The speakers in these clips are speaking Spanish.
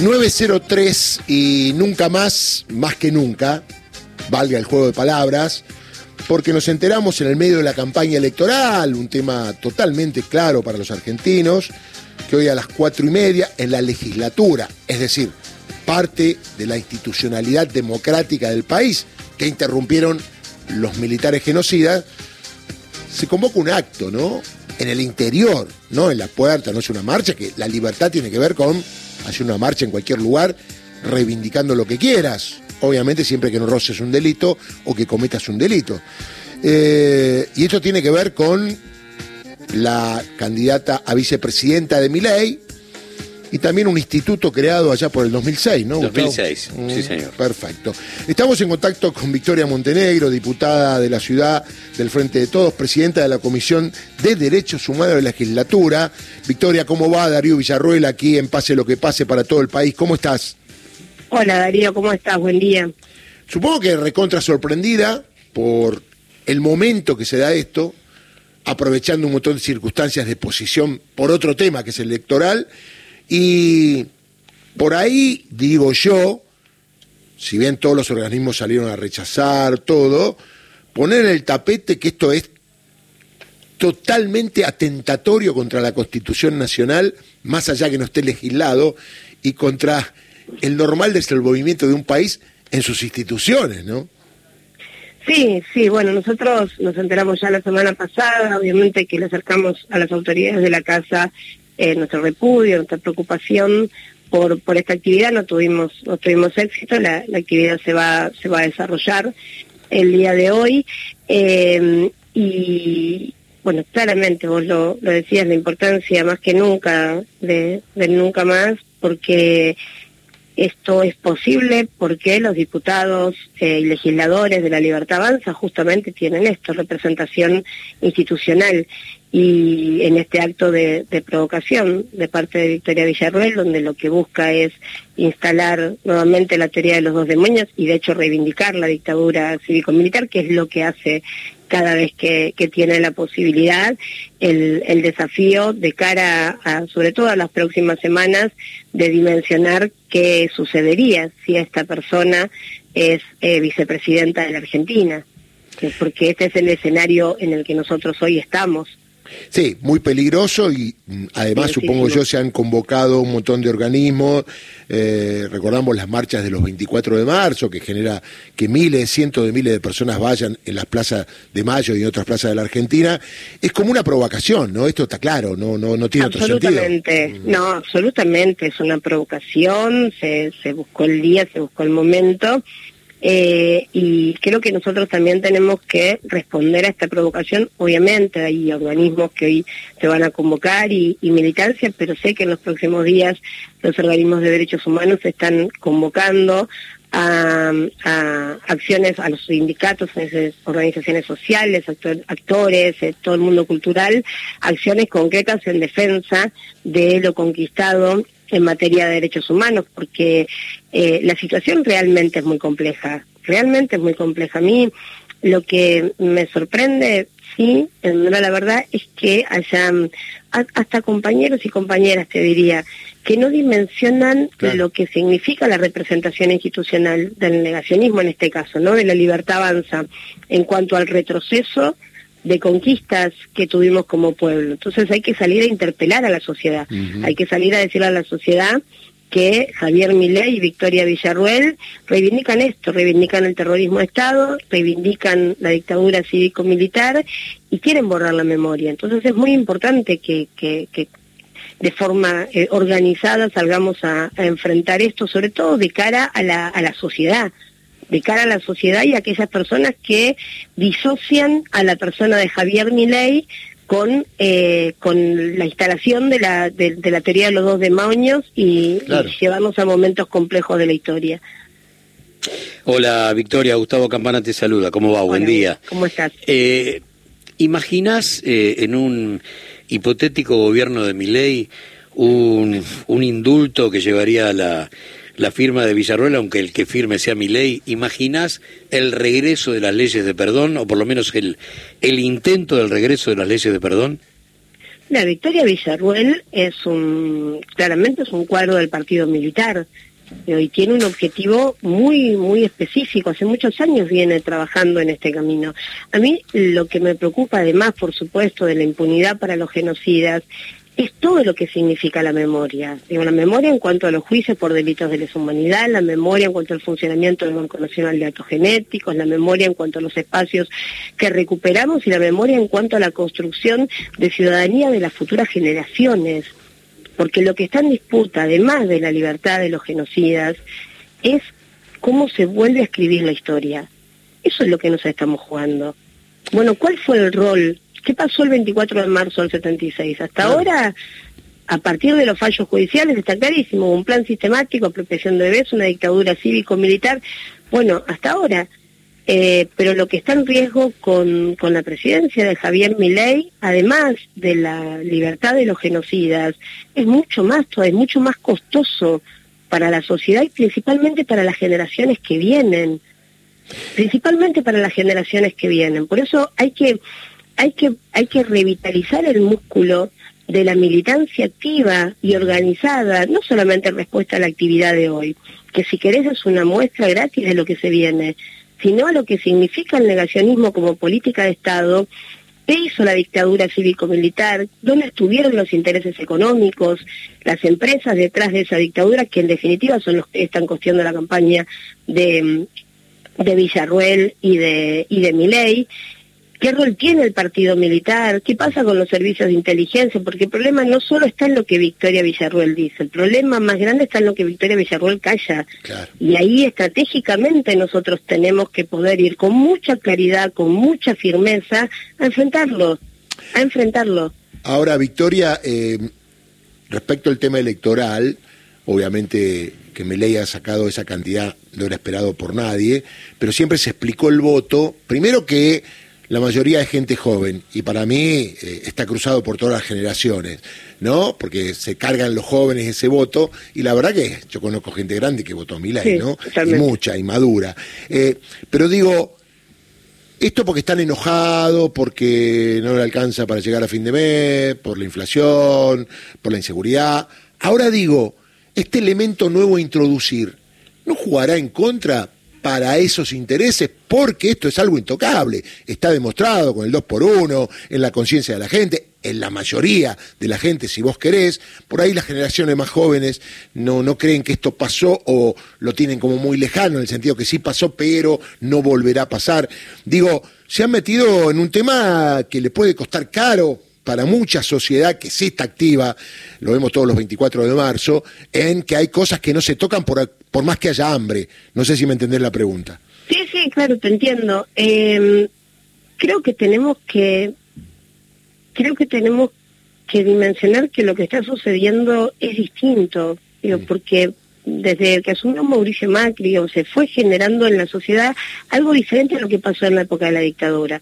903 y nunca más, más que nunca, valga el juego de palabras, porque nos enteramos en el medio de la campaña electoral, un tema totalmente claro para los argentinos, que hoy a las cuatro y media en la legislatura, es decir, parte de la institucionalidad democrática del país, que interrumpieron los militares genocidas, se convoca un acto, ¿no? En el interior, no en la puerta, no es una marcha, que la libertad tiene que ver con hacer una marcha en cualquier lugar reivindicando lo que quieras, obviamente siempre que no roces un delito o que cometas un delito. Eh, y esto tiene que ver con la candidata a vicepresidenta de mi ley, y también un instituto creado allá por el 2006, ¿no? 2006, sí Mm, señor. Perfecto. Estamos en contacto con Victoria Montenegro, diputada de la ciudad del Frente de Todos, presidenta de la Comisión de Derechos Humanos de la Legislatura. Victoria, ¿cómo va? Darío Villarruel aquí en Pase lo que pase para todo el país. ¿Cómo estás? Hola Darío, ¿cómo estás? Buen día. Supongo que recontra sorprendida por el momento que se da esto, aprovechando un montón de circunstancias de posición por otro tema que es el electoral, y por ahí digo yo, si bien todos los organismos salieron a rechazar todo, poner en el tapete que esto es totalmente atentatorio contra la Constitución Nacional, más allá que no esté legislado, y contra el normal desenvolvimiento de un país en sus instituciones, ¿no? Sí, sí, bueno, nosotros nos enteramos ya la semana pasada, obviamente que le acercamos a las autoridades de la casa eh, nuestro repudio, nuestra preocupación por, por esta actividad, no tuvimos, no tuvimos éxito, la, la actividad se va, se va a desarrollar el día de hoy, eh, y bueno, claramente vos lo, lo decías, la importancia más que nunca de, de nunca más, porque esto es posible porque los diputados eh, y legisladores de la Libertad Avanza justamente tienen esto, representación institucional. Y en este acto de, provocación de parte de Victoria Villarruel, donde lo que busca es instalar nuevamente la teoría de los dos demonios y de hecho reivindicar la dictadura cívico-militar, que es lo que hace cada vez que, tiene la posibilidad, el, desafío de cara a, sobre todo a las próximas semanas, de dimensionar qué sucedería si esta persona es eh, vicepresidenta de la Argentina, que- porque este es el escenario en el que nosotros hoy estamos. Sí, muy peligroso y mm, además supongo yo se han convocado un montón de organismos, eh, recordamos las marchas de los 24 de marzo que genera que miles, cientos de miles de personas vayan en las plazas de Mayo y en otras plazas de la Argentina. Es como una provocación, ¿no? Esto está claro, no, no, no tiene otro sentido. Absolutamente, no, absolutamente, es una provocación, se, se buscó el día, se buscó el momento, eh, y creo que nosotros también tenemos que responder a esta provocación, obviamente hay organismos que hoy se van a convocar y, y militancia, pero sé que en los próximos días los organismos de derechos humanos están convocando a, acciones a los sindicatos, organizaciones sociales, actor- actores, eh, todo el mundo cultural, acciones concretas en defensa de lo conquistado en materia de derechos humanos, porque eh, la situación realmente es muy compleja, realmente es muy compleja. A mí lo que me sorprende, sí, la verdad, es que haya hasta compañeros y compañeras, te diría, que no dimensionan Claro. lo que significa la representación institucional del negacionismo en este caso, ¿no? De la libertad avanza en cuanto al retroceso de conquistas que tuvimos como pueblo. Entonces hay que salir a interpelar a la sociedad, hay que salir a decirle a la sociedad que Javier Milei y Victoria Villarruel reivindican esto, reivindican el terrorismo de Estado, reivindican la dictadura cívico-militar y quieren borrar la memoria. Entonces es muy importante que, que, que de forma eh, organizada salgamos a, a enfrentar esto, sobre todo de cara a la, a la sociedad, de cara a la sociedad y a aquellas personas que disocian a la persona de Javier Milei con, eh, con la instalación de la, de, de la teoría de los dos demonios y, Claro. y llevarnos a momentos complejos de la historia. Hola Victoria, Gustavo Campana te saluda, ¿cómo va? Buen día. ¿Cómo estás? Eh, ¿Imaginás eh, en un hipotético gobierno de Miley un, un indulto que llevaría a la, la firma de Villarroel, aunque el que firme sea Milei? ¿Imaginás el regreso de las leyes de perdón, o por lo menos el, el intento del regreso de las leyes de perdón? La Victoria Villarruel es un, claramente es un cuadro del partido militar y tiene un objetivo muy, muy específico. Hace muchos años viene trabajando en este camino. A mí lo que me preocupa, además, por supuesto, de la impunidad para los genocidas, es todo lo que significa la memoria. La memoria en cuanto a los juicios por delitos de lesa humanidad, la memoria en cuanto al funcionamiento del Banco Nacional de Datos Genéticos, la memoria en cuanto a los espacios que recuperamos y la memoria en cuanto a la construcción de ciudadanía de las futuras generaciones. Porque lo que está en disputa, además de la libertad de los genocidas, es cómo se vuelve a escribir la historia. Eso es lo que nos estamos jugando. Bueno, ¿cuál fue el rol ¿Qué pasó el 24 de marzo del 76? Hasta ahora, a partir de los fallos judiciales, está clarísimo, un plan sistemático, apropiación de bebés, una dictadura cívico-militar. Bueno, hasta ahora. Eh, pero lo que está en riesgo con, con la presidencia de Javier Milei, además de la libertad de los genocidas, es mucho más, es mucho más costoso para la sociedad y principalmente para las generaciones que vienen. Principalmente para las generaciones que vienen. Por eso hay que hay que, revitalizar el músculo de la militancia activa y organizada, no solamente en respuesta a la actividad de hoy, que si querés es una muestra gratis de lo que se viene, sino a lo que significa el negacionismo como política de Estado, qué hizo la dictadura cívico-militar, dónde estuvieron los intereses económicos, las empresas detrás de esa dictadura, que en definitiva son los que están costeando la campaña de, de Villarruel y de, y de Miley, ¿Qué rol tiene el partido militar? ¿Qué pasa con los servicios de inteligencia? Porque el problema no solo está en lo que Victoria Villarruel dice, el problema más grande está en lo que Victoria Villarruel calla. Y ahí estratégicamente nosotros tenemos que poder ir con mucha claridad, con mucha firmeza, a enfrentarlo, a enfrentarlo. Ahora, Victoria, eh, respecto al tema electoral, obviamente que Meley ha sacado esa cantidad no era esperado por nadie, pero siempre se explicó el voto, primero que la mayoría de gente joven y para mí eh, está cruzado por todas las generaciones, ¿no? Porque se cargan los jóvenes ese voto y la verdad que yo conozco gente grande que votó a Milay, ¿no? Y mucha y madura. Eh, pero digo, esto porque están enojados, porque no le alcanza para llegar a fin de mes, por la inflación, por la inseguridad. Ahora digo, este elemento nuevo a introducir, ¿no jugará en contra para esos intereses, porque esto es algo intocable. Está demostrado con el 2 por 1 en la conciencia de la gente, en la mayoría de la gente, si vos querés. Por ahí las generaciones más jóvenes no, no creen que esto pasó o lo tienen como muy lejano, en el sentido que sí pasó, pero no volverá a pasar. Digo, se han metido en un tema que le puede costar caro para mucha sociedad que sí está activa, lo vemos todos los 24 de marzo, en que hay cosas que no se tocan por, por más que haya hambre. No sé si me entendés la pregunta. Sí, sí, claro, te entiendo. Em, creo que tenemos que, creo que tenemos que dimensionar que lo que está sucediendo es distinto, digo, mm. porque desde que asumió Mauricio Macri o se fue generando en la sociedad algo diferente a lo que pasó en la época de la dictadura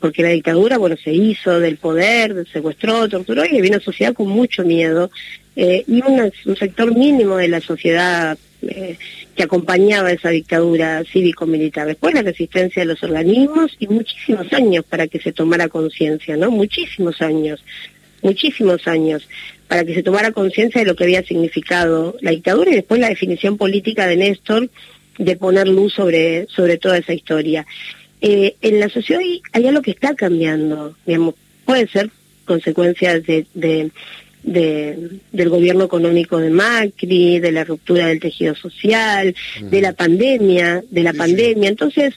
porque la dictadura, bueno, se hizo del poder, secuestró, torturó y había una sociedad con mucho miedo eh, y un sector mínimo de la sociedad eh, que acompañaba esa dictadura cívico-militar. Después la resistencia de los organismos y muchísimos años para que se tomara conciencia, ¿no? Muchísimos años, muchísimos años para que se tomara conciencia de lo que había significado la dictadura y después la definición política de Néstor de poner luz sobre, sobre toda esa historia. Eh, en la sociedad hay, algo que está cambiando, digamos, puede ser consecuencias de, del gobierno económico de Macri, de la ruptura del tejido social, de la pandemia, de la pandemia. Entonces,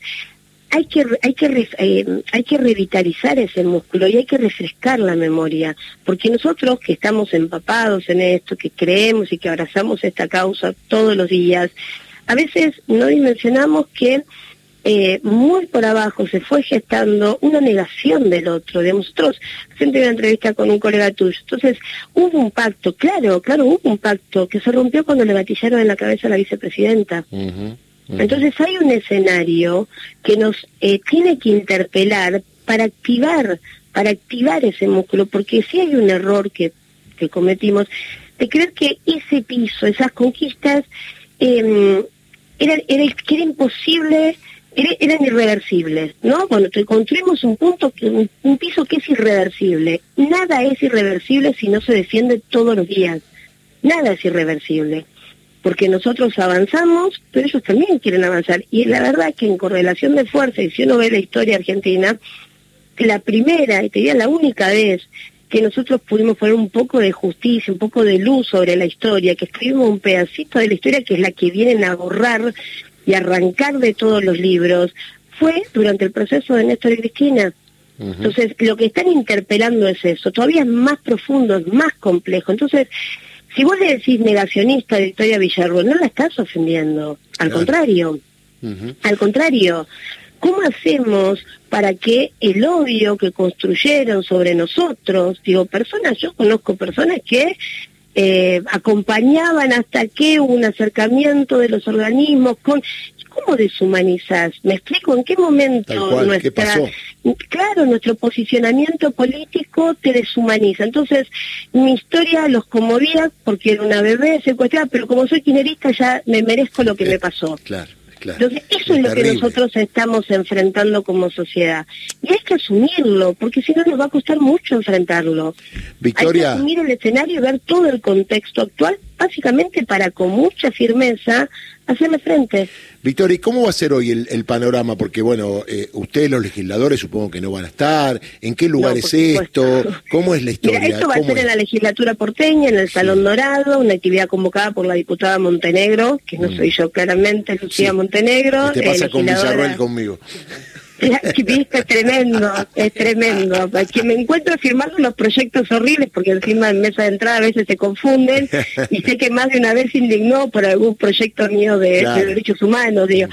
hay que hay que eh, hay que revitalizar ese músculo y hay que refrescar la memoria, porque nosotros que estamos empapados en esto, que creemos y que abrazamos esta causa todos los días, a veces no dimensionamos que eh, muy por abajo se fue gestando una negación del otro. De nosotros, siempre una entrevista con un colega tuyo. Entonces, hubo un pacto, claro, claro, hubo un pacto que se rompió cuando le gatillaron en la cabeza a la vicepresidenta. Entonces hay un escenario que nos eh, tiene que interpelar para activar, para activar ese músculo, porque si hay un error que, que cometimos, de creer que ese piso, esas conquistas, eh, era, era, que era imposible eran irreversibles, ¿no? Bueno, construimos un punto, un, un piso que es irreversible. Nada es irreversible si no se defiende todos los días. Nada es irreversible porque nosotros avanzamos, pero ellos también quieren avanzar. Y la verdad que en correlación de fuerza, y si uno ve la historia argentina, la primera, y te diría la única vez que nosotros pudimos poner un poco de justicia, un poco de luz sobre la historia, que escribimos un pedacito de la historia que es la que vienen a borrar y arrancar de todos los libros, fue durante el proceso de Néstor y Cristina. Entonces, lo que están interpelando es eso, todavía es más profundo, es más complejo. Entonces, si vos le decís negacionista a Victoria Villarruel, no la estás ofendiendo, al contrario, al contrario. ¿Cómo hacemos para que el odio que construyeron sobre nosotros, digo, personas, yo conozco personas que eh, acompañaban hasta que un acercamiento de los organismos con ¿cómo deshumanizas? ¿Me explico? ¿En qué momento nuestra, claro, nuestro posicionamiento político te deshumaniza? Entonces, mi historia los conmovía porque era una bebé secuestrada, pero como soy quinerista ya me merezco lo que me pasó. Claro. Entonces, eso es, lo que nosotros estamos enfrentando como sociedad. Y hay que asumirlo, porque si no nos va a costar mucho enfrentarlo. Victoria. Hay que asumir el escenario y ver todo el contexto actual, básicamente para con mucha firmeza hacerle frente. Victoria, ¿y cómo va a ser hoy el, panorama? Porque, bueno, eh, ustedes los legisladores supongo que no van a estar. ¿En qué lugar es esto? ¿Cómo es la historia? esto va a ser en la legislatura porteña, en el Salón Dorado, una actividad convocada por la diputada Montenegro, que no mm. soy yo claramente, Lucía Montenegro. ¿Qué pasa con Villarroel conmigo? es tremendo, es tremendo. Que me encuentro firmando los proyectos horribles, porque encima en mesa de entrada a veces se confunden, y sé que más de una vez se indignó por algún proyecto mío de, derechos humanos. Digo.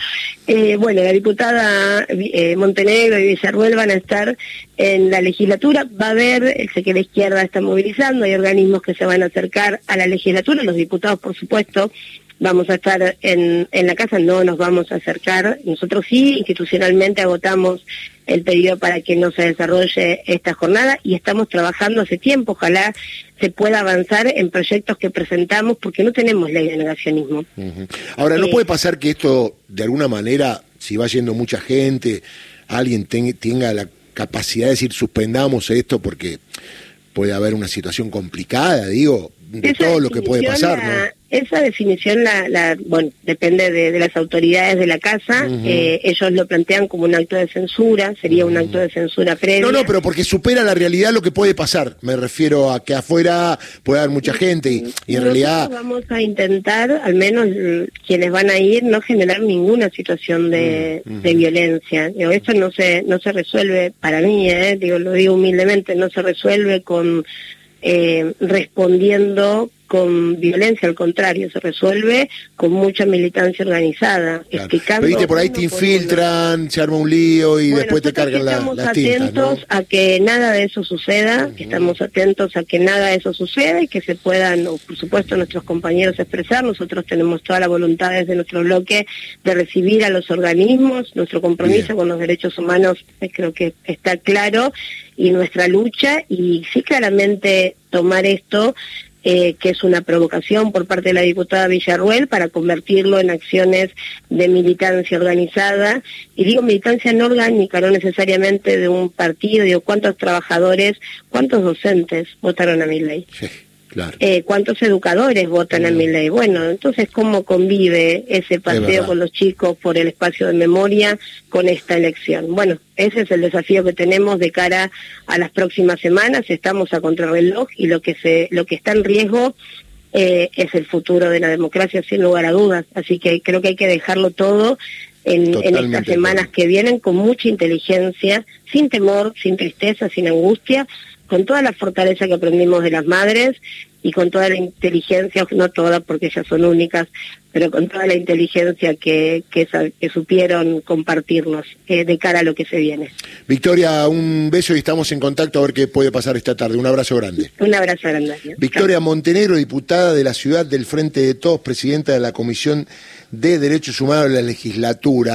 Eh, bueno, la diputada eh, Montenegro y Villarruel van a estar en la legislatura, va a haber, sé que la izquierda está movilizando, hay organismos que se van a acercar a la legislatura, los diputados por supuesto, vamos a estar en, en la casa, no nos vamos a acercar. Nosotros sí, institucionalmente agotamos el pedido para que no se desarrolle esta jornada y estamos trabajando hace tiempo. Ojalá se pueda avanzar en proyectos que presentamos porque no tenemos ley de negacionismo. Ahora, ¿no eh, puede pasar que esto, de alguna manera, si va yendo mucha gente, alguien tenga la capacidad de decir suspendamos esto porque puede haber una situación complicada, digo, de todo lo que puede pasar, ¿no? Esa definición, la, la bueno, depende de, las autoridades de la casa. Eh, ellos lo plantean como un acto de censura, sería un acto de censura previo. No, no, pero porque supera la realidad lo que puede pasar. Me refiero a que afuera puede haber mucha gente y, en realidad... Vamos a intentar, al menos quienes van a ir, no generar ninguna situación de, de violencia. Digo, esto no se, no se resuelve, para mí, eh, digo, lo digo humildemente, no se resuelve con eh, respondiendo con violencia, al contrario, se resuelve con mucha militancia organizada, explicando... Pero por ahí te infiltran, se arma un lío y después te cargan la, Estamos atentos a que nada de eso suceda, estamos atentos a que nada de eso suceda y que se puedan, por supuesto, nuestros compañeros expresar. Nosotros tenemos toda la voluntad desde nuestro bloque de recibir a los organismos, nuestro compromiso con los derechos humanos eh, creo que está claro y nuestra lucha y sí claramente tomar esto eh, que es una provocación por parte de la diputada Villarruel para convertirlo en acciones de militancia organizada. Y digo militancia no orgánica, no necesariamente de un partido, digo cuántos trabajadores, cuántos docentes votaron a mi ley. Eh, ¿Cuántos educadores votan a mi ley? Bueno, entonces, ¿cómo convive ese paseo con los chicos por el espacio de memoria con esta elección? Bueno, ese es el desafío que tenemos de cara a las próximas semanas. Estamos a contrarreloj y lo que, se, lo que está en riesgo eh, es el futuro de la democracia, sin lugar a dudas. Así que creo que hay que dejarlo todo en, en, estas semanas que vienen con mucha inteligencia, sin temor, sin tristeza, sin angustia, con toda la fortaleza que aprendimos de las madres y con toda la inteligencia, no todas porque ellas son únicas, pero con toda la inteligencia que, que, supieron compartirnos eh, de cara a lo que se viene. Victoria, un beso y estamos en contacto a ver qué puede pasar esta tarde. Un abrazo grande. Un abrazo grande. Victoria Montenegro, diputada de la ciudad del Frente de Todos, presidenta de la Comisión de Derechos Humanos de la Legislatura.